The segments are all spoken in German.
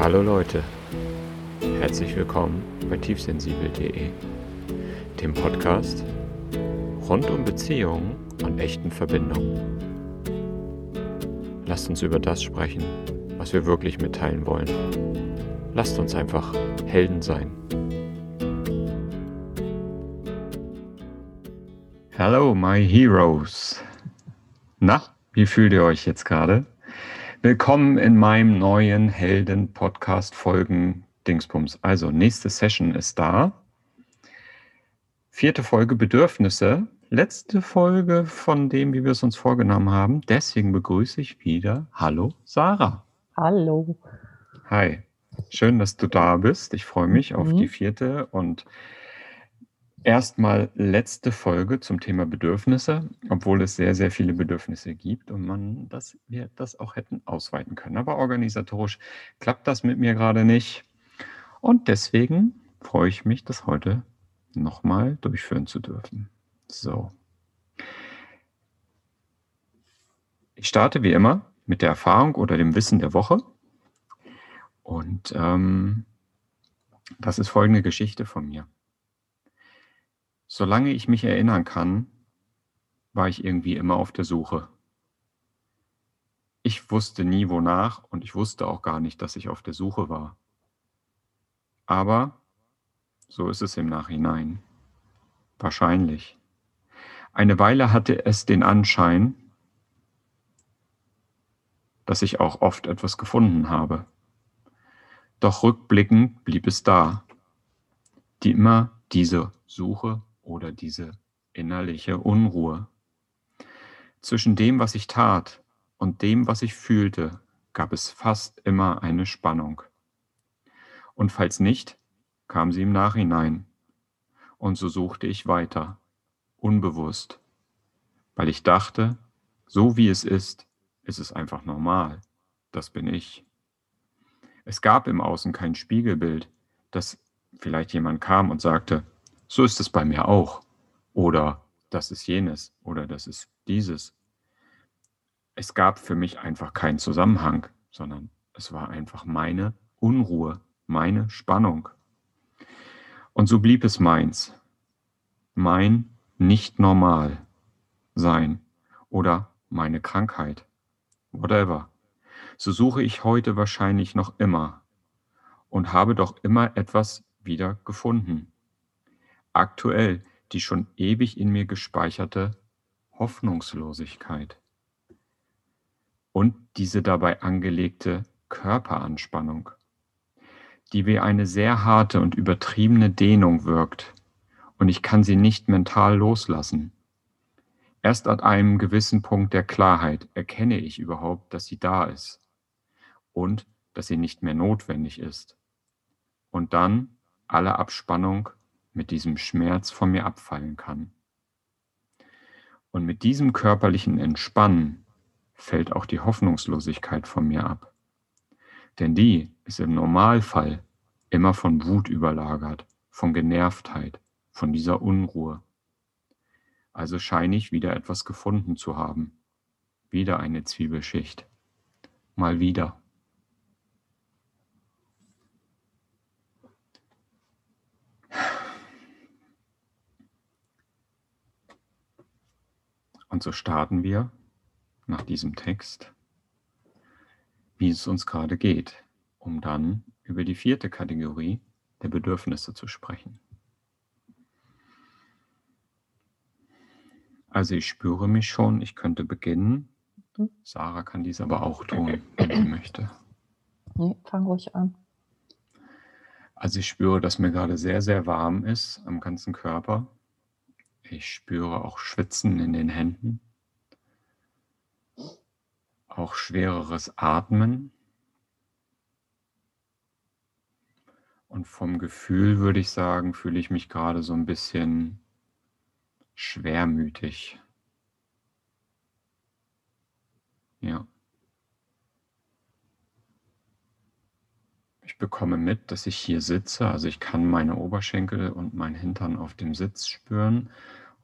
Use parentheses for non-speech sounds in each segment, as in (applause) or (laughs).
Hallo Leute, herzlich willkommen bei tiefsensibel.de, dem Podcast rund um Beziehungen und echten Verbindungen. Lasst uns über das sprechen, was wir wirklich mitteilen wollen. Lasst uns einfach Helden sein. Hallo, my heroes. Na, wie fühlt ihr euch jetzt gerade? Willkommen in meinem neuen Helden-Podcast-Folgen Dingsbums. Also, nächste Session ist da. Vierte Folge Bedürfnisse. Letzte Folge von dem, wie wir es uns vorgenommen haben. Deswegen begrüße ich wieder. Hallo, Sarah. Hallo. Hi. Schön, dass du da bist. Ich freue mich mhm. auf die vierte und erstmal letzte Folge zum Thema Bedürfnisse, obwohl es sehr, sehr viele Bedürfnisse gibt und man das, wir das auch hätten ausweiten können. Aber organisatorisch klappt das mit mir gerade nicht. Und deswegen freue ich mich, das heute nochmal durchführen zu dürfen. So. Ich starte wie immer mit der Erfahrung oder dem Wissen der Woche. Und ähm, das ist folgende Geschichte von mir. Solange ich mich erinnern kann, war ich irgendwie immer auf der Suche. Ich wusste nie wonach und ich wusste auch gar nicht, dass ich auf der Suche war. Aber so ist es im Nachhinein. Wahrscheinlich. Eine Weile hatte es den Anschein, dass ich auch oft etwas gefunden habe. Doch rückblickend blieb es da. Die immer diese Suche oder diese innerliche Unruhe. Zwischen dem, was ich tat und dem, was ich fühlte, gab es fast immer eine Spannung. Und falls nicht, kam sie im Nachhinein. Und so suchte ich weiter, unbewusst, weil ich dachte, so wie es ist, ist es einfach normal. Das bin ich. Es gab im Außen kein Spiegelbild, dass vielleicht jemand kam und sagte, so ist es bei mir auch. Oder das ist jenes oder das ist dieses. Es gab für mich einfach keinen Zusammenhang, sondern es war einfach meine Unruhe, meine Spannung. Und so blieb es meins. Mein nicht normal sein oder meine Krankheit. Whatever. So suche ich heute wahrscheinlich noch immer und habe doch immer etwas wieder gefunden aktuell die schon ewig in mir gespeicherte Hoffnungslosigkeit und diese dabei angelegte Körperanspannung, die wie eine sehr harte und übertriebene Dehnung wirkt und ich kann sie nicht mental loslassen. Erst an einem gewissen Punkt der Klarheit erkenne ich überhaupt, dass sie da ist und dass sie nicht mehr notwendig ist. Und dann alle Abspannung mit diesem Schmerz von mir abfallen kann. Und mit diesem körperlichen Entspannen fällt auch die Hoffnungslosigkeit von mir ab. Denn die ist im Normalfall immer von Wut überlagert, von Genervtheit, von dieser Unruhe. Also scheine ich wieder etwas gefunden zu haben. Wieder eine Zwiebelschicht. Mal wieder. Und so starten wir nach diesem Text, wie es uns gerade geht, um dann über die vierte Kategorie der Bedürfnisse zu sprechen. Also ich spüre mich schon, ich könnte beginnen. Sarah kann dies aber auch tun, wenn sie möchte. Nee, fang ruhig an. Also ich spüre, dass mir gerade sehr, sehr warm ist am ganzen Körper. Ich spüre auch Schwitzen in den Händen, auch schwereres Atmen. Und vom Gefühl würde ich sagen, fühle ich mich gerade so ein bisschen schwermütig. Ja. Ich bekomme mit, dass ich hier sitze, also ich kann meine Oberschenkel und mein Hintern auf dem Sitz spüren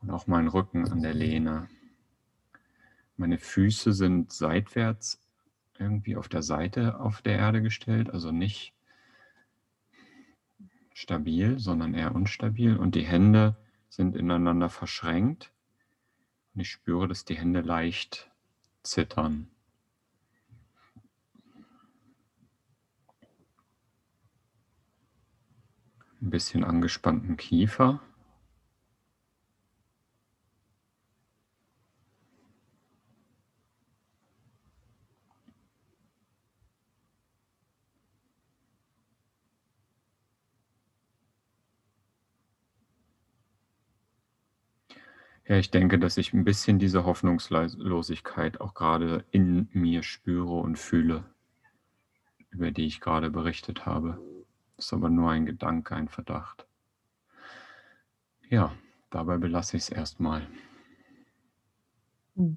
und auch meinen Rücken an der Lehne. Meine Füße sind seitwärts irgendwie auf der Seite auf der Erde gestellt, also nicht stabil, sondern eher unstabil. Und die Hände sind ineinander verschränkt. Und ich spüre, dass die Hände leicht zittern. Ein bisschen angespannten Kiefer. Ja, ich denke, dass ich ein bisschen diese Hoffnungslosigkeit auch gerade in mir spüre und fühle, über die ich gerade berichtet habe. Das ist aber nur ein Gedanke, ein Verdacht. Ja, dabei belasse ich es erstmal. Hm.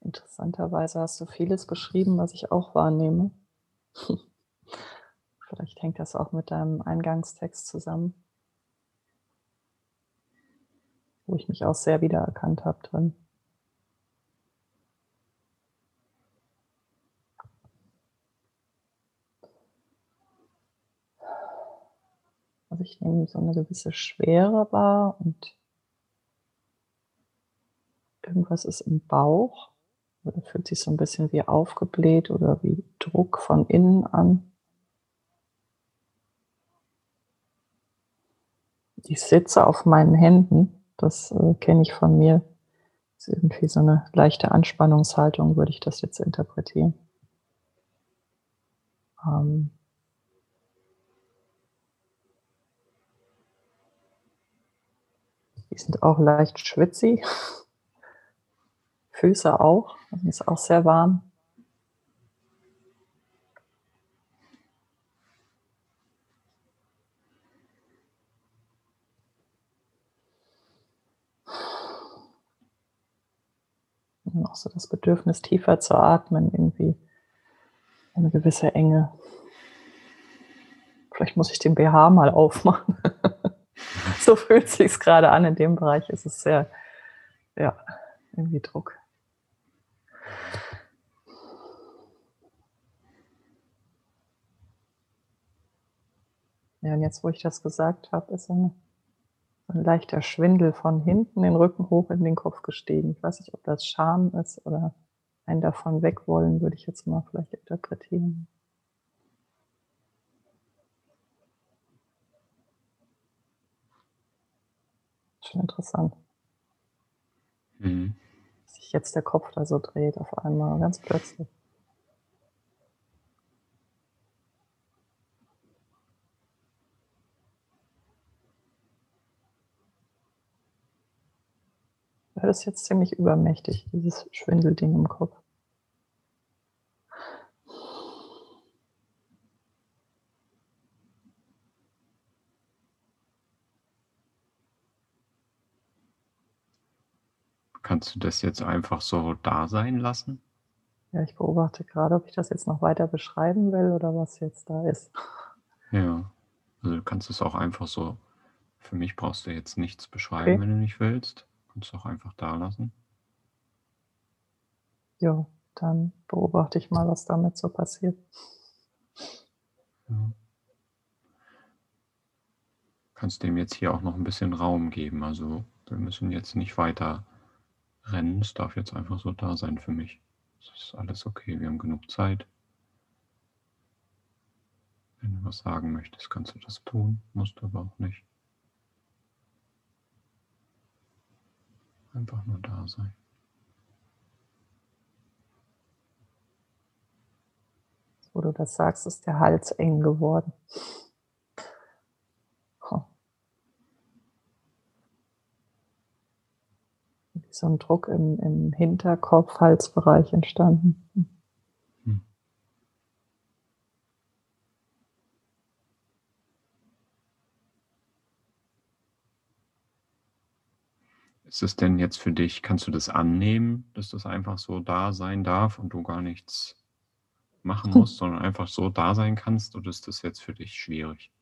Interessanterweise hast du vieles beschrieben, was ich auch wahrnehme. (laughs) Vielleicht hängt das auch mit deinem Eingangstext zusammen, wo ich mich auch sehr wiedererkannt habe drin. Also ich nehme so eine gewisse Schwere wahr und irgendwas ist im Bauch. Oder fühlt sich so ein bisschen wie aufgebläht oder wie Druck von innen an. Ich sitze auf meinen Händen, das äh, kenne ich von mir. Das ist irgendwie so eine leichte Anspannungshaltung, würde ich das jetzt interpretieren. Ähm die sind auch leicht schwitzig. (laughs) Füße auch. Also ist auch sehr warm. Und auch so das Bedürfnis, tiefer zu atmen, irgendwie eine gewisse Enge. Vielleicht muss ich den BH mal aufmachen. (laughs) so fühlt es sich gerade an. In dem Bereich ist es sehr, ja, irgendwie Druck. Ja, und jetzt, wo ich das gesagt habe, ist ein, ein leichter Schwindel von hinten den Rücken hoch in den Kopf gestiegen. Ich weiß nicht, ob das Scham ist oder ein davon wegwollen, würde ich jetzt mal vielleicht interpretieren. Schon interessant. Mhm. Dass sich jetzt der Kopf da so dreht auf einmal, ganz plötzlich. Ist jetzt ziemlich übermächtig, dieses Schwindelding im Kopf. Kannst du das jetzt einfach so da sein lassen? Ja, ich beobachte gerade, ob ich das jetzt noch weiter beschreiben will oder was jetzt da ist. Ja, also du kannst es auch einfach so, für mich brauchst du jetzt nichts beschreiben, okay. wenn du nicht willst. Kannst du auch einfach da lassen. Ja, dann beobachte ich mal, was damit so passiert. Ja. Kannst dem jetzt hier auch noch ein bisschen Raum geben. Also wir müssen jetzt nicht weiter rennen. Es darf jetzt einfach so da sein für mich. Das ist alles okay. Wir haben genug Zeit. Wenn du was sagen möchtest, kannst du das tun. Musst du aber auch nicht. Einfach nur da sein. Wo du das sagst, ist der Hals eng geworden. Wie so ein Druck im, im Hinterkopf, Halsbereich entstanden. Ist es denn jetzt für dich, kannst du das annehmen, dass das einfach so da sein darf und du gar nichts machen musst, sondern einfach so da sein kannst, oder ist das jetzt für dich schwierig?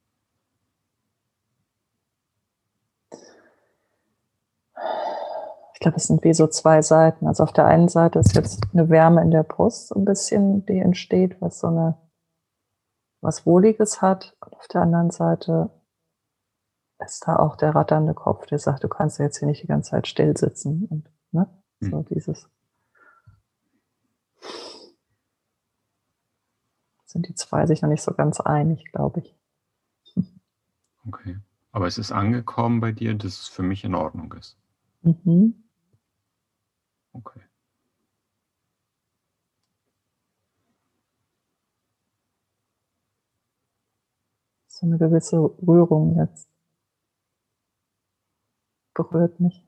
Ich glaube, es sind wie so zwei Seiten. Also auf der einen Seite ist jetzt eine Wärme in der Brust ein bisschen, die entsteht, was so eine was Wohliges hat. Und auf der anderen Seite ist da auch der ratternde Kopf, der sagt, du kannst ja jetzt hier nicht die ganze Zeit still sitzen. Und, ne? So hm. dieses. Sind die zwei sich noch nicht so ganz einig, glaube ich. Okay. Aber es ist angekommen bei dir, dass es für mich in Ordnung ist. Mhm. Okay. So eine gewisse Rührung jetzt berührt mich.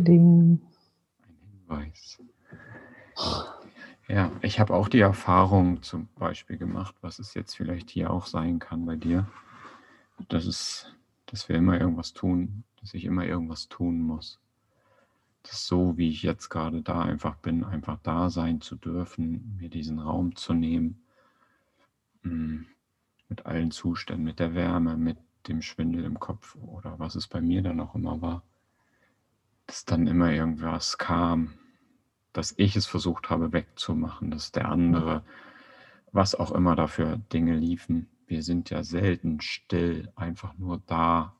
Ding. Ein Hinweis. Ja, ich habe auch die Erfahrung zum Beispiel gemacht, was es jetzt vielleicht hier auch sein kann bei dir, dass es, dass wir immer irgendwas tun, dass ich immer irgendwas tun muss. Dass so, wie ich jetzt gerade da einfach bin, einfach da sein zu dürfen, mir diesen Raum zu nehmen, mm, mit allen Zuständen, mit der Wärme, mit dem Schwindel im Kopf oder was es bei mir dann auch immer war dass dann immer irgendwas kam, dass ich es versucht habe wegzumachen, dass der andere, was auch immer dafür Dinge liefen. Wir sind ja selten still, einfach nur da.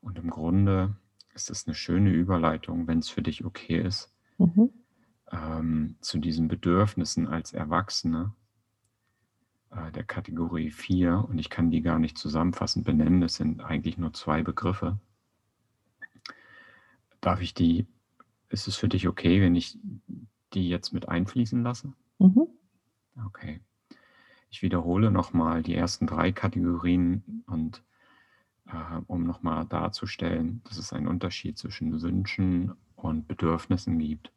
Und im Grunde ist es eine schöne Überleitung, wenn es für dich okay ist, mhm. ähm, zu diesen Bedürfnissen als Erwachsene äh, der Kategorie 4. Und ich kann die gar nicht zusammenfassend benennen, das sind eigentlich nur zwei Begriffe. Darf ich die, ist es für dich okay, wenn ich die jetzt mit einfließen lasse? Mhm. Okay. Ich wiederhole nochmal die ersten drei Kategorien und äh, um nochmal darzustellen, dass es einen Unterschied zwischen Wünschen und Bedürfnissen gibt.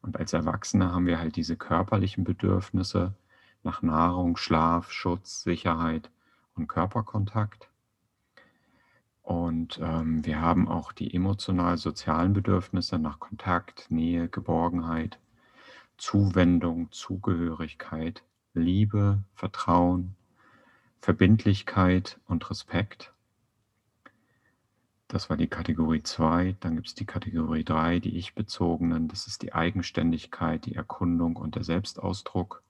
Und als Erwachsene haben wir halt diese körperlichen Bedürfnisse nach Nahrung, Schlaf, Schutz, Sicherheit und Körperkontakt. Und ähm, wir haben auch die emotional-sozialen Bedürfnisse nach Kontakt, Nähe, Geborgenheit, Zuwendung, Zugehörigkeit, Liebe, Vertrauen, Verbindlichkeit und Respekt. Das war die Kategorie 2. Dann gibt es die Kategorie 3, die ich-bezogenen. Das ist die Eigenständigkeit, die Erkundung und der Selbstausdruck.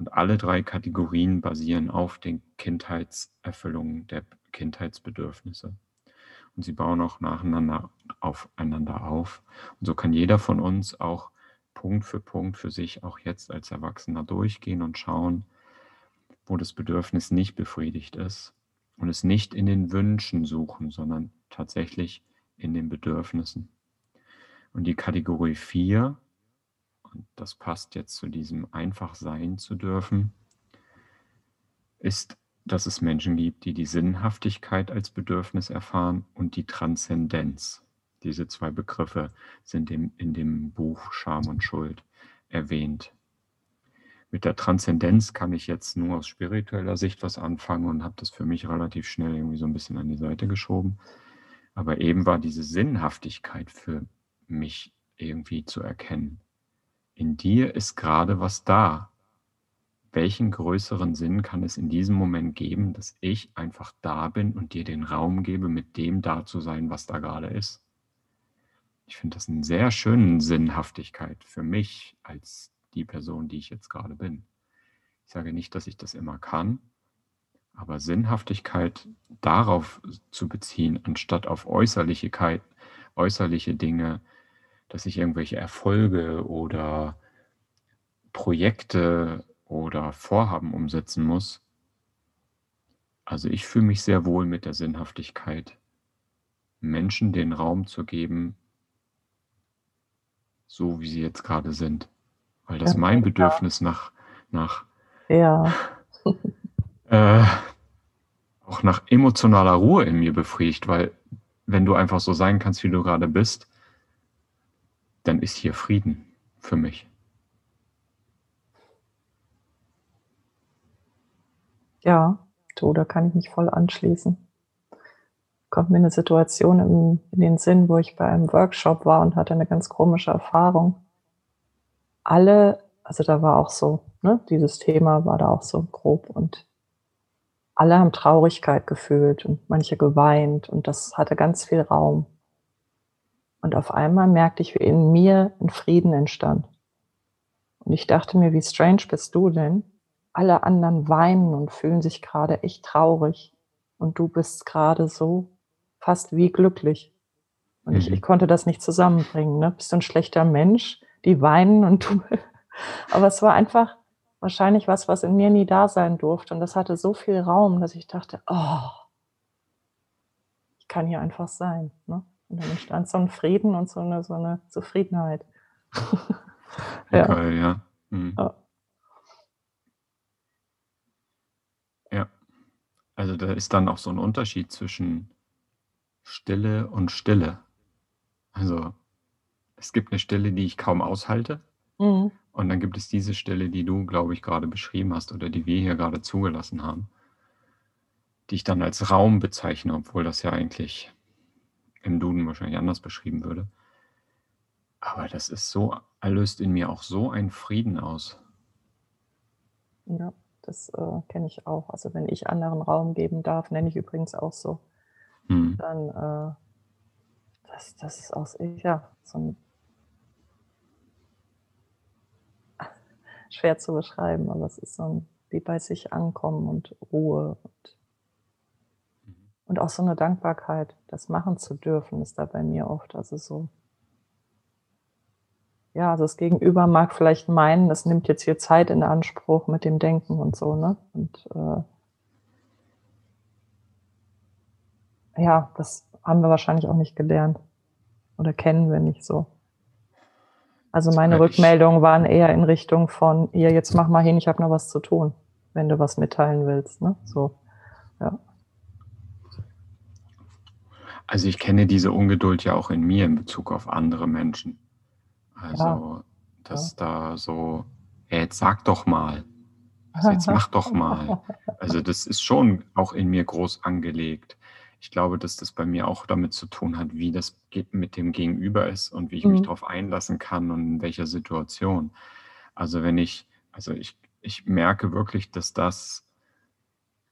Und alle drei Kategorien basieren auf den Kindheitserfüllungen der Kindheitsbedürfnisse. Und sie bauen auch nacheinander aufeinander auf. Und so kann jeder von uns auch Punkt für Punkt für sich auch jetzt als Erwachsener durchgehen und schauen, wo das Bedürfnis nicht befriedigt ist und es nicht in den Wünschen suchen, sondern tatsächlich in den Bedürfnissen. Und die Kategorie 4, und das passt jetzt zu diesem einfach sein zu dürfen, ist dass es Menschen gibt, die die Sinnhaftigkeit als Bedürfnis erfahren und die Transzendenz. Diese zwei Begriffe sind in, in dem Buch Scham und Schuld erwähnt. Mit der Transzendenz kann ich jetzt nur aus spiritueller Sicht was anfangen und habe das für mich relativ schnell irgendwie so ein bisschen an die Seite geschoben. Aber eben war diese Sinnhaftigkeit für mich irgendwie zu erkennen. In dir ist gerade was da welchen größeren Sinn kann es in diesem Moment geben, dass ich einfach da bin und dir den Raum gebe, mit dem da zu sein, was da gerade ist? Ich finde das einen sehr schönen Sinnhaftigkeit für mich als die Person, die ich jetzt gerade bin. Ich sage nicht, dass ich das immer kann, aber Sinnhaftigkeit darauf zu beziehen, anstatt auf Äußerlichkeit, äußerliche Dinge, dass ich irgendwelche Erfolge oder Projekte oder Vorhaben umsetzen muss. Also ich fühle mich sehr wohl mit der Sinnhaftigkeit, Menschen den Raum zu geben, so wie sie jetzt gerade sind. Weil das Ja, mein. Bedürfnis nach, nach Ja. (laughs) äh, auch nach emotionaler Ruhe in mir befriedigt, weil wenn du einfach so sein kannst, wie du gerade bist, dann ist hier Frieden für mich. Ja, du, da kann ich mich voll anschließen. Kommt mir eine Situation in, in den Sinn, wo ich bei einem Workshop war und hatte eine ganz komische Erfahrung. Alle, also da war auch so, ne, dieses Thema war da auch so grob und alle haben Traurigkeit gefühlt und manche geweint und das hatte ganz viel Raum. Und auf einmal merkte ich, wie in mir ein Frieden entstand. Und ich dachte mir, wie strange bist du denn? Alle anderen weinen und fühlen sich gerade echt traurig. Und du bist gerade so fast wie glücklich. Und ich, Mhm. ich konnte das nicht zusammenbringen. Ne? Bist du ein schlechter Mensch? Die weinen und du. (laughs) Aber es war einfach wahrscheinlich was, was in mir nie da sein durfte. Und das hatte so viel Raum, dass ich dachte, oh, ich kann hier einfach sein. Ne? Und dann entstand so ein Frieden und so eine, so eine Zufriedenheit. (laughs) Ja. Geil, ja. Mhm. Ja. Ja. Also da ist dann auch so ein Unterschied zwischen Stille und Stille. Also es gibt eine Stille, die ich kaum aushalte. Mhm. Und dann gibt es diese Stille, die du, glaube ich, gerade beschrieben hast oder die wir hier gerade zugelassen haben, die ich dann als Raum bezeichne, obwohl das ja eigentlich im Duden wahrscheinlich anders beschrieben würde. Aber das ist so, löst in mir auch so einen Frieden aus. Ja, das äh, kenne ich auch. Also wenn ich anderen Raum geben darf, nenne ich übrigens auch so, Hm. dann äh, das, das ist auch ja, so ein (laughs) schwer zu beschreiben, aber es ist so ein wie bei sich ankommen und Ruhe und, und auch so eine Dankbarkeit, das machen zu dürfen, ist da bei mir oft. Also so, ja, also das Gegenüber mag vielleicht meinen, das nimmt jetzt hier Zeit in Anspruch mit dem Denken und so, ne? Und äh, ja, das haben wir wahrscheinlich auch nicht gelernt oder kennen wir nicht so. Also meine Ja, Rückmeldungen waren eher in Richtung von, ja, jetzt mach mal hin, ich habe noch was zu tun, wenn du was mitteilen willst, ne? So, ja. Also ich kenne diese Ungeduld ja auch in mir in Bezug auf andere Menschen. Also, dass da so, ja, jetzt sag doch mal. Also jetzt mach doch mal. Also (laughs) das ist schon auch in mir groß angelegt. Ich glaube, dass das bei mir auch damit zu tun hat, wie das mit dem Gegenüber ist und wie ich mich Mhm. darauf einlassen kann und in welcher Situation. Also wenn ich, also ich, ich merke wirklich, dass das,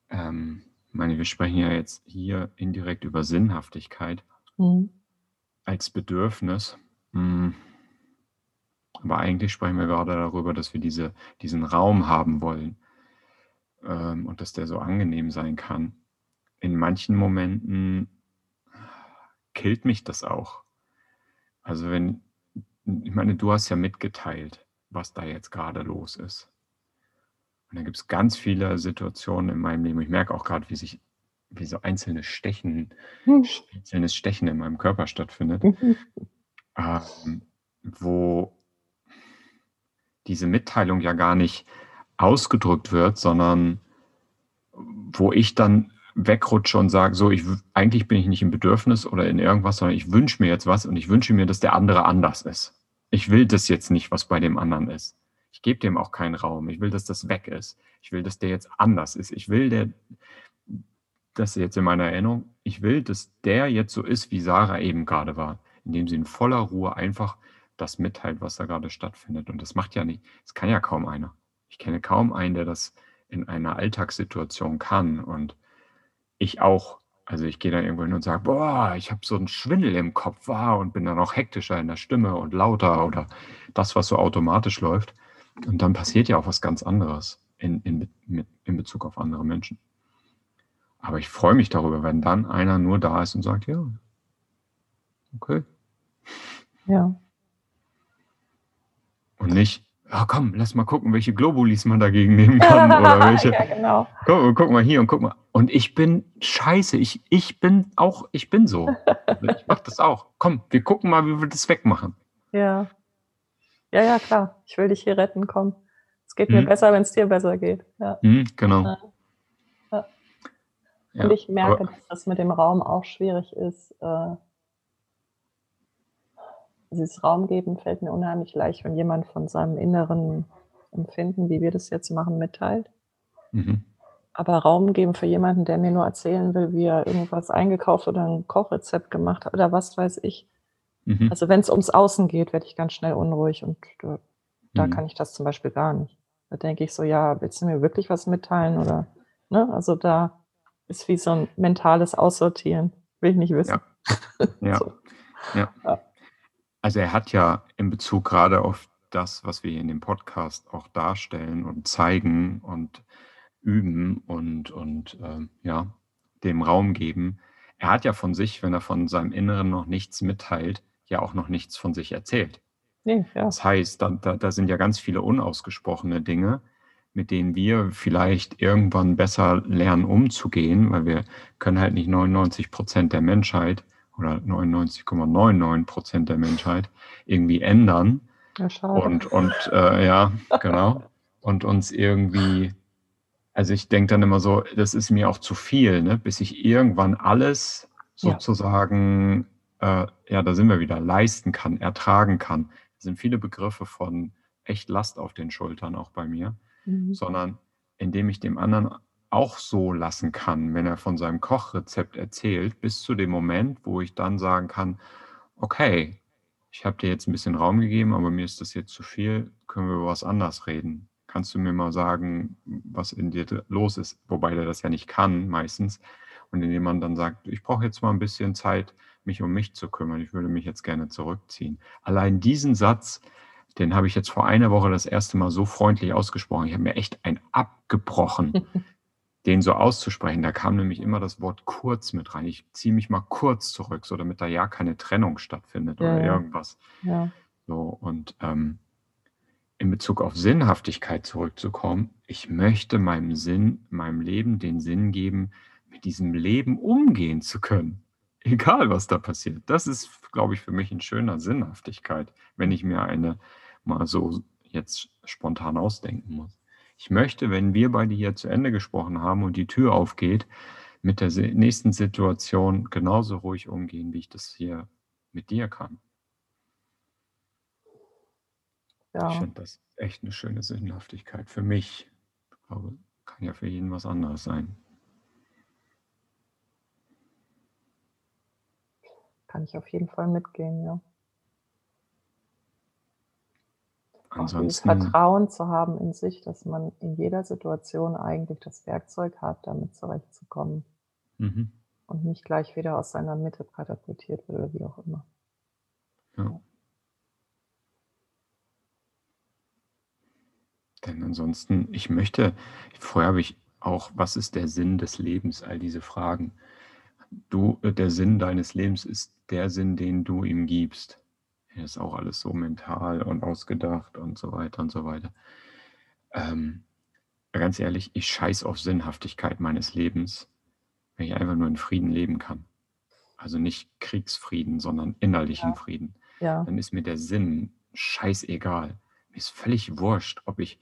ähm, ich meine, wir sprechen ja jetzt hier indirekt über Sinnhaftigkeit Mhm. als Bedürfnis. Hm. Aber eigentlich sprechen wir gerade darüber, dass wir diese, diesen Raum haben wollen ähm, und dass der so angenehm sein kann. In manchen Momenten killt mich das auch. Also wenn, ich meine, du hast ja mitgeteilt, was da jetzt gerade los ist. Und da gibt es ganz viele Situationen in meinem Leben. Ich merke auch gerade, wie sich, wie so einzelne Stechen, einzelnes Stechen in meinem Körper stattfindet (laughs) ähm, wo diese Mitteilung ja gar nicht ausgedrückt wird, sondern wo ich dann wegrutsche und sage, so, ich, eigentlich bin ich nicht im Bedürfnis oder in irgendwas, sondern ich wünsche mir jetzt was und ich wünsche mir, dass der andere anders ist. Ich will das jetzt nicht, was bei dem anderen ist. Ich gebe dem auch keinen Raum. Ich will, dass das weg ist. Ich will, dass der jetzt anders ist. Ich will, der, das jetzt in meiner Erinnerung, ich will, dass der jetzt so ist, wie Sarah eben gerade war, indem sie in voller Ruhe einfach das mitteilt, was da gerade stattfindet. Und das macht ja nicht, das kann ja kaum einer. Ich kenne kaum einen, der das in einer Alltagssituation kann. Und ich auch. Also ich gehe dann irgendwo hin und sage, boah, ich habe so einen Schwindel im Kopf, wow, und bin dann auch hektischer in der Stimme und lauter oder das, was so automatisch läuft. Und dann passiert ja auch was ganz anderes in, in, mit, in Bezug auf andere Menschen. Aber ich freue mich darüber, wenn dann einer nur da ist und sagt, ja, okay. Ja, Und nicht, ja, komm, lass mal gucken, welche Globulis man dagegen nehmen (laughs) kann. Oder (laughs) welche. ja, genau. Guck, guck, mal hier und guck mal. Und ich bin scheiße, ich, ich bin auch, ich bin so. (laughs) ich mach das auch. Komm, wir gucken mal, wie wir das wegmachen. Ja. Ja, ja, klar. Ich will dich hier retten, komm. Es geht mir hm. besser, wenn es dir besser geht. Ja. Hm, genau. Ja. Ja. Und ich merke, dass das mit dem Raum auch schwierig ist. Äh, dieses Raum geben fällt mir unheimlich leicht, wenn jemand von seinem inneren Empfinden, wie wir das jetzt machen, mitteilt. Mhm. Aber Raum geben für jemanden, der mir nur erzählen will, wie er irgendwas eingekauft oder ein Kochrezept gemacht hat oder was weiß ich. Mhm. Also wenn es ums Außen geht, werde ich ganz schnell unruhig und da, da mhm. kann ich das zum Beispiel gar nicht. Da denke ich so, ja, willst du mir wirklich was mitteilen oder, ne? Also da ist wie so ein mentales Aussortieren. Will ich nicht wissen. Ja. (laughs) Ja. so. ja. ja. Also er hat ja in Bezug gerade auf das, was wir hier in dem Podcast auch darstellen und zeigen und üben und, und ähm, ja, dem Raum geben. Er hat ja von sich, wenn er von seinem Inneren noch nichts mitteilt, ja auch noch nichts von sich erzählt. Nee, ja. Das heißt, da, da, da sind ja ganz viele unausgesprochene Dinge, mit denen wir vielleicht irgendwann besser lernen umzugehen, weil wir können halt nicht 99 Prozent der Menschheit oder 99,99 Prozent der Menschheit irgendwie ändern. Ja, schade. Und, und äh, ja, genau. Und uns irgendwie, also ich denke dann immer so, das ist mir auch zu viel, ne? bis ich irgendwann alles sozusagen, ja. Äh, ja, da sind wir wieder, leisten kann, ertragen kann. Das sind viele Begriffe von echt Last auf den Schultern auch bei mir, mhm. sondern indem ich dem anderen auch so lassen kann, wenn er von seinem Kochrezept erzählt, bis zu dem Moment, wo ich dann sagen kann, okay, ich habe dir jetzt ein bisschen Raum gegeben, aber mir ist das jetzt zu viel, können wir über was anderes reden. Kannst du mir mal sagen, was in dir los ist? Wobei der das ja nicht kann meistens. Und indem man dann sagt, ich brauche jetzt mal ein bisschen Zeit, mich um mich zu kümmern, ich würde mich jetzt gerne zurückziehen. Allein diesen Satz, den habe ich jetzt vor einer Woche das erste Mal so freundlich ausgesprochen. Ich habe mir echt ein abgebrochen. (laughs) den so auszusprechen. Da kam nämlich immer das Wort kurz mit rein. Ich ziehe mich mal kurz zurück, so damit da ja keine Trennung stattfindet ja, oder irgendwas. Ja. So, und ähm, in Bezug auf Sinnhaftigkeit zurückzukommen, ich möchte meinem Sinn, meinem Leben den Sinn geben, mit diesem Leben umgehen zu können. Egal, was da passiert. Das ist, glaube ich, für mich ein schöner Sinnhaftigkeit, wenn ich mir eine mal so jetzt spontan ausdenken muss. Ich möchte, wenn wir beide hier zu Ende gesprochen haben und die Tür aufgeht, mit der nächsten Situation genauso ruhig umgehen, wie ich das hier mit dir kann. Ja. Ich finde das echt eine schöne Sinnhaftigkeit für mich. Ich glaube, kann ja für jeden was anderes sein. Kann ich auf jeden Fall mitgehen, ja. Ansonsten, Vertrauen zu haben in sich, dass man in jeder Situation eigentlich das Werkzeug hat, damit zurechtzukommen. Mhm. Und nicht gleich wieder aus seiner Mitte katapultiert wird oder wie auch immer. Ja. Denn ansonsten, ich möchte, vorher habe ich auch, was ist der Sinn des Lebens, all diese Fragen. Du, äh, der Sinn deines Lebens ist der Sinn, den du ihm gibst ist auch alles so mental und ausgedacht und so weiter und so weiter. Ähm, ganz ehrlich, ich scheiß auf Sinnhaftigkeit meines Lebens, wenn ich einfach nur in Frieden leben kann. Also nicht Kriegsfrieden, sondern innerlichen ja. Frieden. Ja. Dann ist mir der Sinn scheißegal. Mir ist völlig wurscht, ob ich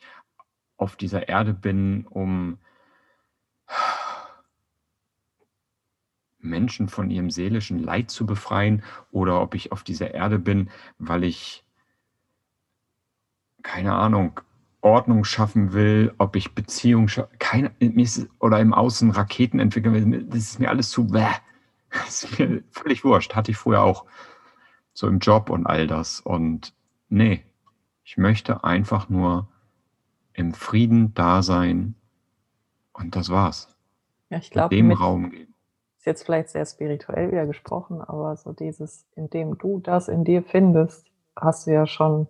auf dieser Erde bin, um Menschen von ihrem seelischen Leid zu befreien oder ob ich auf dieser Erde bin, weil ich, keine Ahnung, Ordnung schaffen will, ob ich Beziehung keine, oder im Außen Raketen entwickeln will, das ist mir alles zu, bäh. (laughs) das ist mir völlig wurscht. Hatte ich früher auch so im Job und all das. Und nee, ich möchte einfach nur im Frieden da sein und das war's. Ja, ich glaube, dem Raum geben jetzt vielleicht sehr spirituell wieder gesprochen, aber so dieses, indem du das in dir findest, hast du ja schon,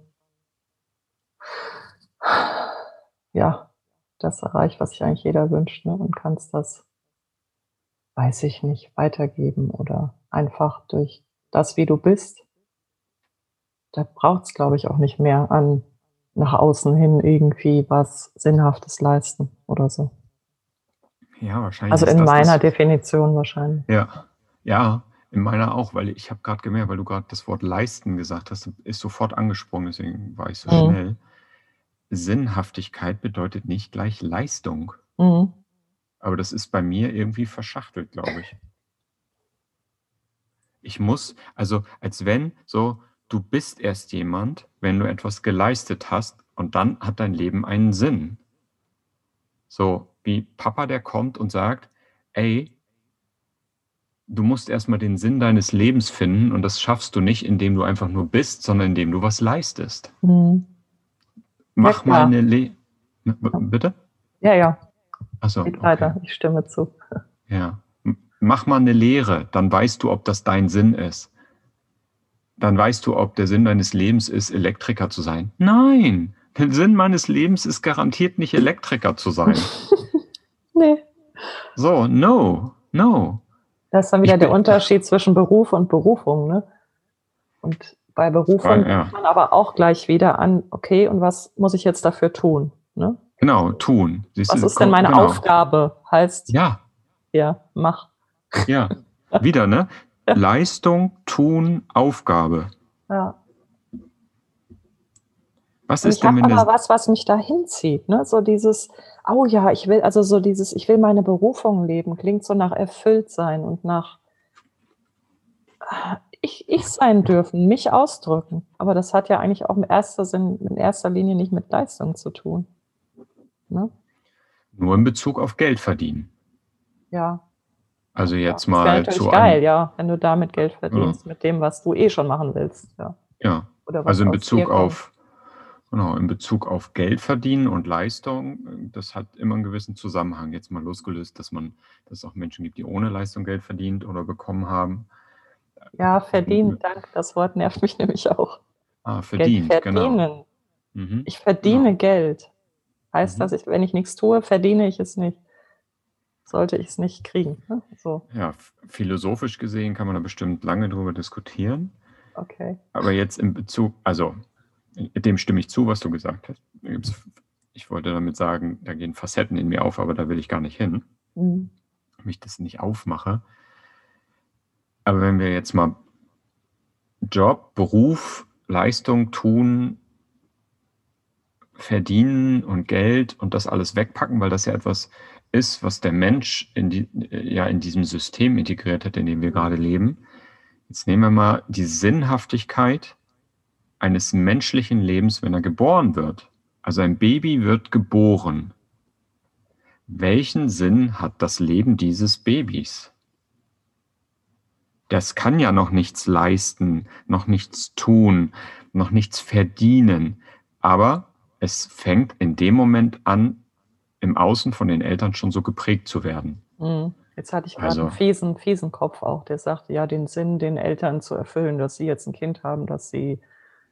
ja, das erreicht, was sich eigentlich jeder wünscht, ne? und kannst das, weiß ich nicht, weitergeben oder einfach durch das, wie du bist. Da braucht es, glaube ich, auch nicht mehr an nach außen hin irgendwie was Sinnhaftes leisten oder so. Ja, wahrscheinlich. Also in meiner das, Definition wahrscheinlich. Ja, ja, in meiner auch, weil ich habe gerade gemerkt, weil du gerade das Wort leisten gesagt hast, ist sofort angesprungen, deswegen war ich so Mhm. schnell. Sinnhaftigkeit bedeutet nicht gleich Leistung. Mhm. Aber das ist bei mir irgendwie verschachtelt, glaube ich. Ich muss, also als wenn so, du bist erst jemand, wenn du etwas geleistet hast und dann hat dein Leben einen Sinn. So wie Papa, der kommt und sagt, ey, du musst erstmal den Sinn deines Lebens finden und das schaffst du nicht, indem du einfach nur bist, sondern indem du was leistest. Mhm. Mach klar. mal eine Le Bitte? Ja, ja, Achso. geht weiter. Ich stimme zu. (laughs) Ja. Mach mal eine Lehre, dann weißt du, ob das dein Sinn ist. Dann weißt du, ob der Sinn deines Lebens ist, Elektriker zu sein. Nein, der Sinn meines Lebens ist garantiert nicht Elektriker zu sein. (laughs) Nee. So, no, no. Das ist dann wieder Ich der Unterschied zwischen Beruf und Berufung. Ne? Und bei Berufung Ja. kommt man aber auch gleich wieder an, okay, und was muss ich jetzt dafür tun? Ne? Genau, tun. Siehst Was du, ist denn meine genau. Aufgabe? Heißt, ja, Ja, mach. ja. Wieder, ne? (laughs) Leistung, tun, Aufgabe. Ja. Was ist ich denn, habe wenn aber was, was mich da hinzieht. Ne? So dieses, oh ja, ich will, also so dieses, ich will meine Berufung leben, klingt so nach erfüllt sein und nach ich, ich sein dürfen, mich ausdrücken. Aber das hat ja eigentlich auch in erster, Sinn, in erster Linie nicht mit Leistung zu tun. Ne? nur in Bezug auf Geld verdienen? Ja. Also jetzt das wäre mal natürlich zu geil, ja, wenn du damit Geld verdienst, mit dem, was du eh schon machen willst. Ja. ja, Also in Bezug auf, genau, in Bezug auf Geld verdienen und Leistung, das hat immer einen gewissen Zusammenhang. Jetzt mal losgelöst, dass man, dass es auch Menschen gibt, die ohne Leistung Geld verdient oder bekommen haben. Ja, verdient, danke. Das Wort nervt mich (laughs) nämlich auch. Ah, verdient, Geld genau. verdienen. Mhm. Ich verdiene Geld. Heißt Mhm. das, ich, wenn ich nichts tue, verdiene ich es nicht. Sollte ich es nicht kriegen. Ne? So, Ja, philosophisch gesehen kann man da bestimmt lange drüber diskutieren. okay. Aber jetzt in Bezug, also dem stimme ich zu, was du gesagt hast. Ich wollte damit sagen, da gehen Facetten in mir auf, aber da will ich gar nicht hin. Mhm. mich das nicht aufmache. Aber wenn wir jetzt mal Job, Beruf, Leistung tun, verdienen und Geld und das alles wegpacken, weil das ja etwas ist, was der Mensch in, die, ja, in diesem System integriert hat, in dem wir gerade leben. Jetzt nehmen wir mal die Sinnhaftigkeit eines menschlichen Lebens, wenn er geboren wird. Also ein Baby wird geboren. Welchen Sinn hat das Leben dieses Babys? Das kann ja noch nichts leisten, noch nichts tun, noch nichts verdienen. Aber es fängt in dem Moment an, im Außen von den Eltern schon so geprägt zu werden. Mhm. Jetzt hatte ich gerade Also- einen fiesen, fiesen Kopf auch, der sagt, ja, den Sinn, den Eltern zu erfüllen, dass sie jetzt ein Kind haben, dass sie,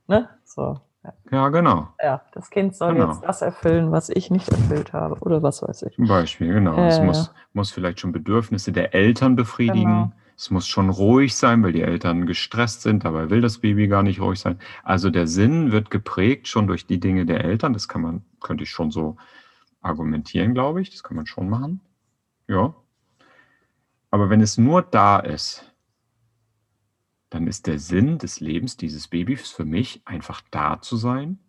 ne, so. Ja, Ja, genau. ja das Kind soll Genau. jetzt das erfüllen, was ich nicht erfüllt habe. Oder was weiß ich. Zum Beispiel, genau. es Äh. muss, muss vielleicht schon Bedürfnisse der Eltern befriedigen. Genau. Es muss schon ruhig sein, weil die Eltern gestresst sind. Dabei will das Baby gar nicht ruhig sein. Also der Sinn wird geprägt schon durch die Dinge der Eltern. Das kann man, könnte ich schon so argumentieren, glaube ich. Das kann man schon machen. Ja. Aber wenn es nur da ist, dann ist der Sinn des Lebens dieses Babys für mich einfach da zu sein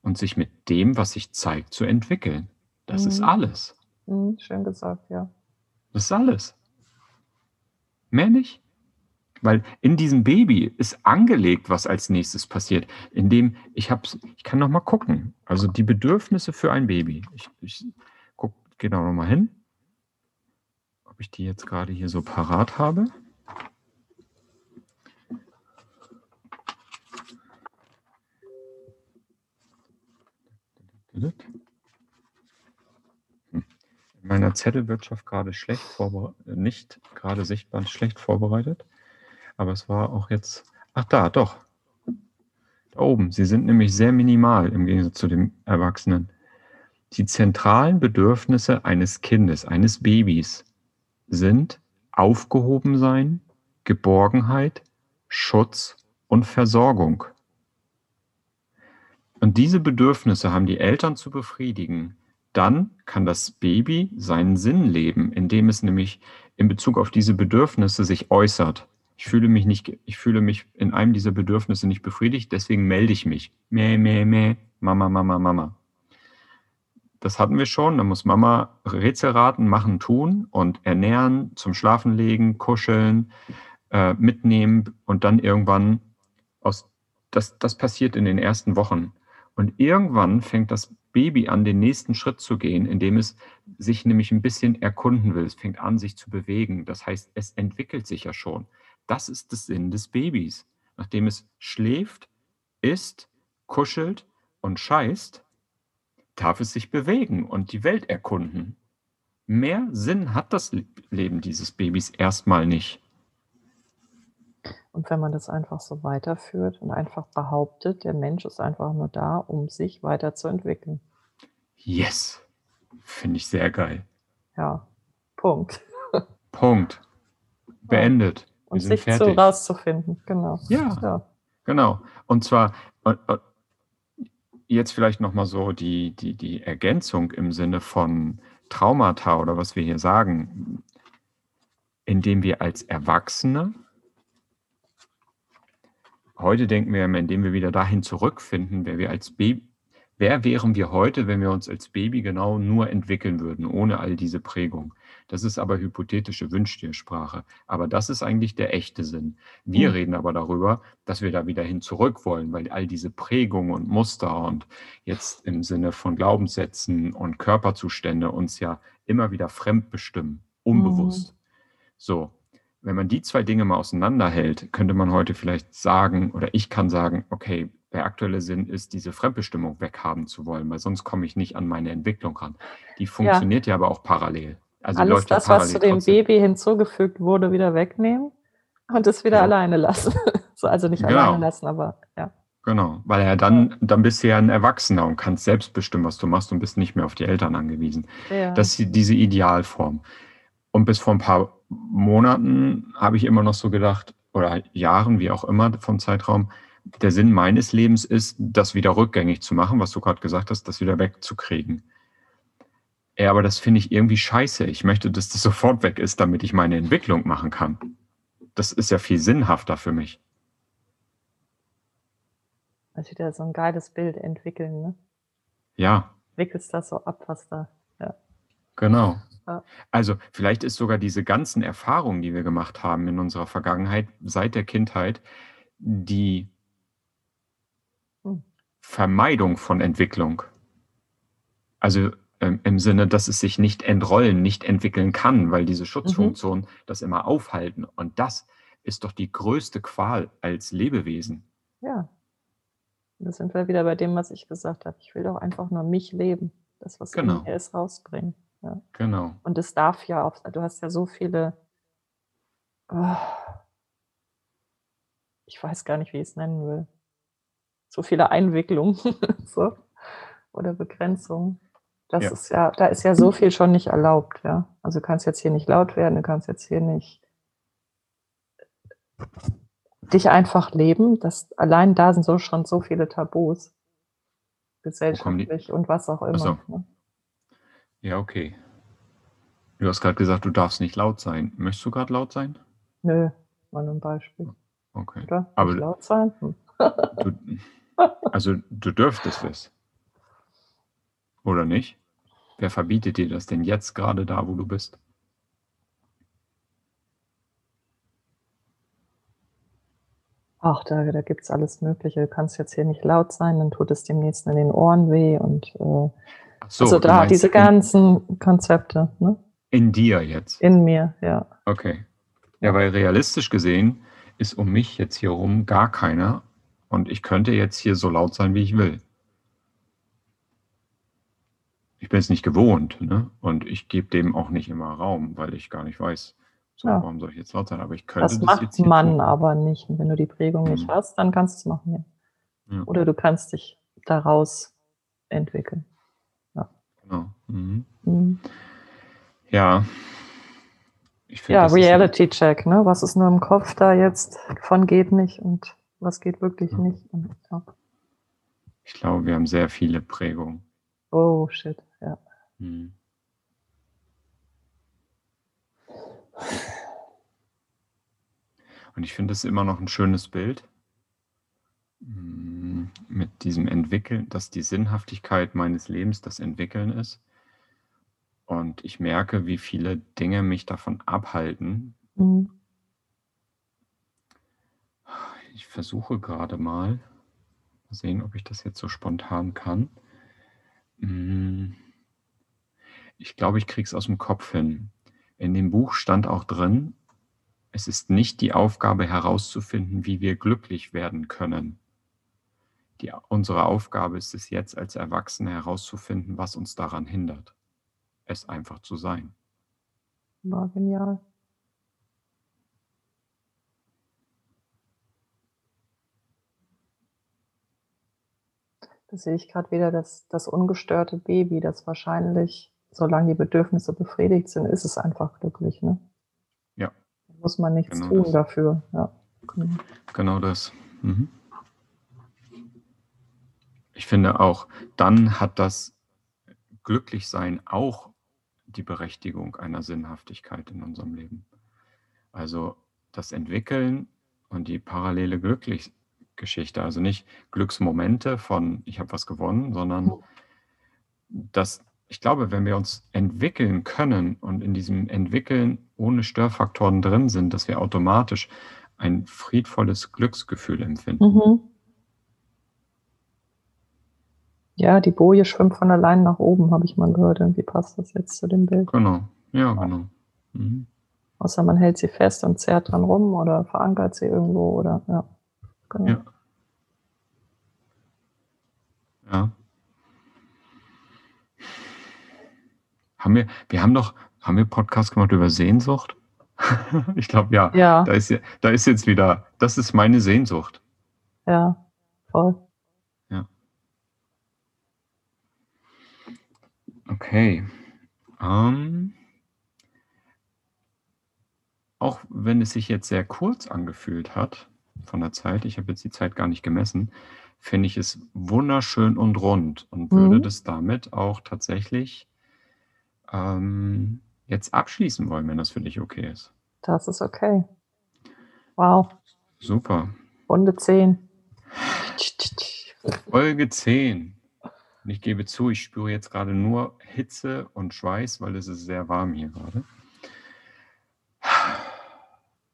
und sich mit dem, was sich zeigt, zu entwickeln. Das ist Mhm. alles. Mhm, schön gesagt, ja. Das ist alles. Mehr nicht. Weil in diesem Baby ist angelegt, was als nächstes passiert. Indem ich hab's, ich kann noch mal gucken. Also die Bedürfnisse für ein Baby. Ich, ich guck, gehe da noch mal hin, ob ich die jetzt gerade hier so parat habe. In meiner Zettelwirtschaft gerade schlecht vorbereitet, nicht gerade sichtbar schlecht vorbereitet. Aber es war auch jetzt. Ach da, doch. Da oben. Sie sind nämlich sehr minimal im Gegensatz zu dem Erwachsenen. Die zentralen Bedürfnisse eines Kindes, eines Babys sind Aufgehobensein, Geborgenheit, Schutz und Versorgung. Und diese Bedürfnisse haben die Eltern zu befriedigen. Dann kann das Baby seinen Sinn leben, indem es nämlich in Bezug auf diese Bedürfnisse sich äußert. Ich fühle mich nicht, ich fühle mich in einem dieser Bedürfnisse nicht befriedigt, deswegen melde ich mich. Meh, meh, meh, Mama, Mama, Mama. Das hatten wir schon. Da muss Mama Rätsel raten, machen, tun und ernähren, zum Schlafen legen, kuscheln, äh, mitnehmen und dann irgendwann aus, das, das passiert in den ersten Wochen. Und irgendwann fängt das Baby an, den nächsten Schritt zu gehen, indem es sich nämlich ein bisschen erkunden will. Es fängt an, sich zu bewegen. Das heißt, es entwickelt sich ja schon. Das ist das Sinn des Babys. Nachdem es schläft, isst, kuschelt und scheißt, darf es sich bewegen und die Welt erkunden. Mehr Sinn hat das Leben dieses Babys erstmal nicht. Und wenn man das einfach so weiterführt und einfach behauptet, der Mensch ist einfach nur da, um sich weiterzuentwickeln. Yes. Finde ich sehr geil. Ja, Punkt. Punkt. Beendet. Und sich fertig. rauszufinden, genau. Ja, ja. genau. Und zwar, jetzt vielleicht nochmal so die, die, die Ergänzung im Sinne von Traumata oder was wir hier sagen, indem wir als Erwachsene heute denken wir, indem wir wieder dahin zurückfinden, wer wir als Baby, wer wären wir heute, wenn wir uns als Baby genau nur entwickeln würden, ohne all diese Prägung. Das ist aber hypothetische Wünschtiersprache. Aber das ist eigentlich der echte Sinn. Wir mhm. reden aber darüber, dass wir da wieder hin zurück wollen, weil all diese Prägungen und Muster und jetzt im Sinne von Glaubenssätzen und Körperzustände uns ja immer wieder fremd bestimmen, unbewusst. Mhm. So, wenn man die zwei Dinge mal auseinanderhält, könnte man heute vielleicht sagen, oder ich kann sagen, okay, der aktuelle Sinn ist, diese Fremdbestimmung weghaben zu wollen, weil sonst komme ich nicht an meine Entwicklung ran. Die funktioniert ja, ja aber auch parallel. Also Alles das, ja was zu dem trotzdem. Baby hinzugefügt wurde, wieder wegnehmen und es wieder ja. alleine lassen. (laughs) so, also nicht genau. alleine lassen, aber ja. Genau, weil er dann, dann bist du ja ein Erwachsener und kannst selbst bestimmen, was du machst und bist nicht mehr auf die Eltern angewiesen. Ja. Das ist diese Idealform. Und bis vor ein paar Monaten habe ich immer noch so gedacht, oder Jahren, wie auch immer vom Zeitraum, der Sinn meines Lebens ist, das wieder rückgängig zu machen, was du gerade gesagt hast, das wieder wegzukriegen. Ja, aber das finde ich irgendwie scheiße. Ich möchte, dass das (laughs) sofort weg ist, damit ich meine Entwicklung machen kann. Das ist ja viel sinnhafter für mich. Also wieder so ein geiles Bild entwickeln, ne? Ja. Wickelst das so ab, was da, ja. Genau. Also vielleicht ist sogar diese ganzen Erfahrungen, die wir gemacht haben in unserer Vergangenheit, seit der Kindheit, die hm. Vermeidung von Entwicklung. Also ähm, im Sinne, dass es sich nicht entrollen, nicht entwickeln kann, weil diese Schutzfunktionen mhm. das immer aufhalten. Und das ist doch die größte Qual als Lebewesen. Ja. Da sind wir wieder bei dem, was ich gesagt habe. Ich will doch einfach nur mich leben. Das, was genau. in mir ist, rausbringen. Ja. Genau. Und es darf ja auch, du hast ja so viele, oh, ich weiß gar nicht, wie ich es nennen will, so viele Einwicklungen (laughs) so, oder Begrenzungen. Das ja. ist ja, da ist ja so viel schon nicht erlaubt, ja. Also du kannst jetzt hier nicht laut werden, du kannst jetzt hier nicht dich einfach leben. Das, allein da sind so schon so viele Tabus, gesellschaftlich und was auch immer. So. Ne? Ja, okay. Du hast gerade gesagt, du darfst nicht laut sein. Möchtest du gerade laut sein? Nö, war nur ein Beispiel. Okay. Oder? Aber nicht laut sein? Hm. du, also du dürftest es. Oder nicht? Wer verbietet dir das denn jetzt gerade da, wo du bist? Ach, da, da gibt es alles Mögliche. Du kannst jetzt hier nicht laut sein, dann tut es demnächst in den Ohren weh und äh, so, also da diese ganzen Konzepte. Ne? In dir jetzt? In mir, ja. Okay. Ja, weil realistisch gesehen ist um mich jetzt hier rum gar keiner und ich könnte jetzt hier so laut sein, wie ich will. Ich bin es nicht gewohnt, ne? Und ich gebe dem auch nicht immer Raum, weil ich gar nicht weiß, so, ja. warum soll ich jetzt laut sein? Aber ich könnte das, das macht jetzt man tun. aber nicht. Und wenn du die Prägung mhm. nicht hast, dann kannst du es machen, ja. ja. Oder du kannst dich daraus entwickeln. Genau. Mhm. Mhm. Ja. Find, ja, Reality Check, ne? Was ist nur im Kopf da jetzt von geht nicht und was geht wirklich mhm. nicht. Und, ja. Ich glaube, wir haben sehr viele Prägungen. Oh, shit, ja. Hm. Und ich finde es immer noch ein schönes Bild mit diesem Entwickeln, dass die Sinnhaftigkeit meines Lebens das Entwickeln ist. Und ich merke, wie viele Dinge mich davon abhalten. Mhm. Ich versuche gerade mal, mal sehen, ob ich das jetzt so spontan kann. Hm. Ich glaube, ich kriege es aus dem Kopf hin. In dem Buch stand auch drin, es ist nicht die Aufgabe herauszufinden, wie wir glücklich werden können. Die, unsere Aufgabe ist es jetzt als Erwachsene herauszufinden, was uns daran hindert es einfach zu sein. War genial. Da sehe ich gerade wieder das, das ungestörte Baby, das wahrscheinlich, solange die Bedürfnisse befriedigt sind, ist es einfach glücklich. Ne? Ja. Da muss man nichts genau tun das. dafür. Ja. Genau, genau das. Mhm. Ich finde auch, dann hat das Glücklichsein auch die Berechtigung einer Sinnhaftigkeit in unserem Leben. Also das Entwickeln und die parallele Glücklichgeschichte, also nicht Glücksmomente von ich habe was gewonnen, sondern das, ich glaube, wenn wir uns entwickeln können und in diesem Entwickeln ohne Störfaktoren drin sind, dass wir automatisch ein friedvolles Glücksgefühl empfinden. Mhm. Ja, die Boje schwimmt von allein nach oben, habe ich mal gehört. Wie passt das jetzt zu dem Bild? Genau, ja, genau. Mhm. Außer man hält sie fest und zerrt dran rum oder verankert sie irgendwo oder ja. Genau. Ja. ja. Haben wir, wir haben doch, haben wir Podcast gemacht über Sehnsucht? (laughs) ich glaube ja. Ja. Da ist, da ist jetzt wieder, das ist meine Sehnsucht. Ja, voll. Okay. Ähm, auch wenn es sich jetzt sehr kurz angefühlt hat von der Zeit, ich habe jetzt die Zeit gar nicht gemessen, finde ich es wunderschön und rund und würde mhm. das damit auch tatsächlich ähm, jetzt abschließen wollen, wenn das für dich okay ist. Das ist okay. Wow. Super. Runde 10. Folge 10. Und ich gebe zu, ich spüre jetzt gerade nur Hitze und Schweiß, weil es ist sehr warm hier gerade.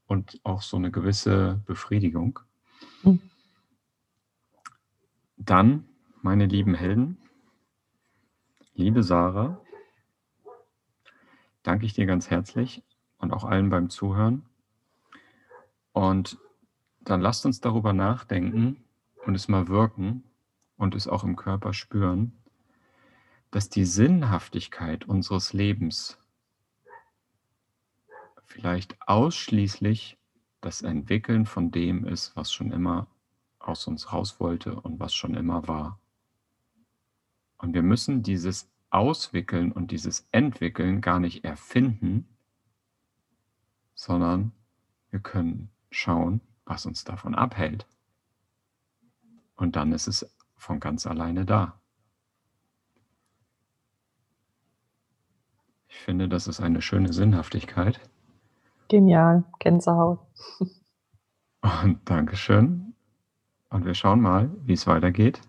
Und auch so eine gewisse Befriedigung. Hm. Dann, meine lieben Helden, liebe Sarah, danke ich dir ganz herzlich und auch allen beim Zuhören. Und dann lasst uns darüber nachdenken und es mal wirken, und es auch im Körper spüren, dass die Sinnhaftigkeit unseres Lebens vielleicht ausschließlich das Entwickeln von dem ist, was schon immer aus uns raus wollte und was schon immer war. Und wir müssen dieses Auswickeln und dieses Entwickeln gar nicht erfinden, sondern wir können schauen, was uns davon abhält. Und dann ist es von ganz alleine da. Ich finde, das ist eine schöne Sinnhaftigkeit. Genial, Gänsehaut. (laughs) Und Dankeschön. Und wir schauen mal, wie es weitergeht.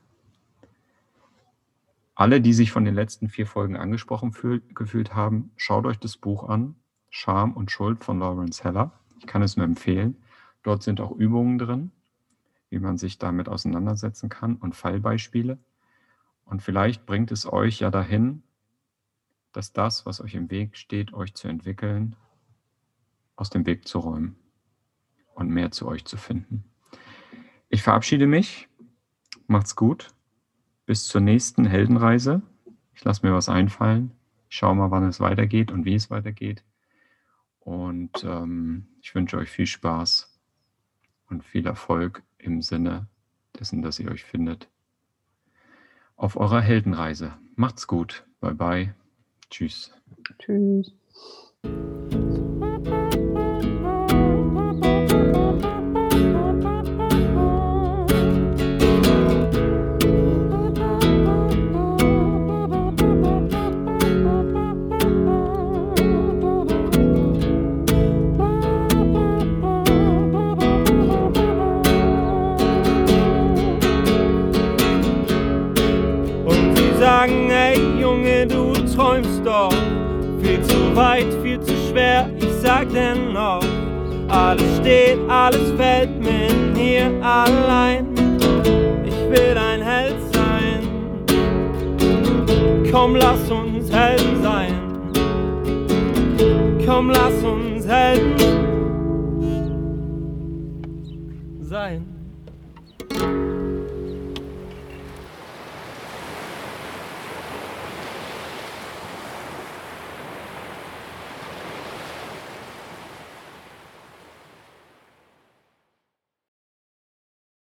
Alle, die sich von den letzten vier Folgen angesprochen fühl, gefühlt haben, schaut euch das Buch an. Scham und Schuld von Lawrence Heller. Ich kann es nur empfehlen. Dort sind auch Übungen drin wie man sich damit auseinandersetzen kann und Fallbeispiele. Und vielleicht bringt es euch ja dahin, dass das, was euch im Weg steht, euch zu entwickeln, aus dem Weg zu räumen und mehr zu euch zu finden. Ich verabschiede mich. Macht's gut. Bis zur nächsten Heldenreise. Ich lasse mir was einfallen. Ich schaue mal, wann es weitergeht und wie es weitergeht. Und ähm, ich wünsche euch viel Spaß und viel Erfolg im Sinne dessen, dass ihr euch findet. Auf eurer Heldenreise. Macht's gut. Bye bye. Tschüss. Tschüss. Weit, viel zu schwer. Ich sag dennoch, alles steht, alles fällt mir hier allein. Ich will ein Held sein. Komm, lass uns Helden sein. Komm, lass uns Helden sein.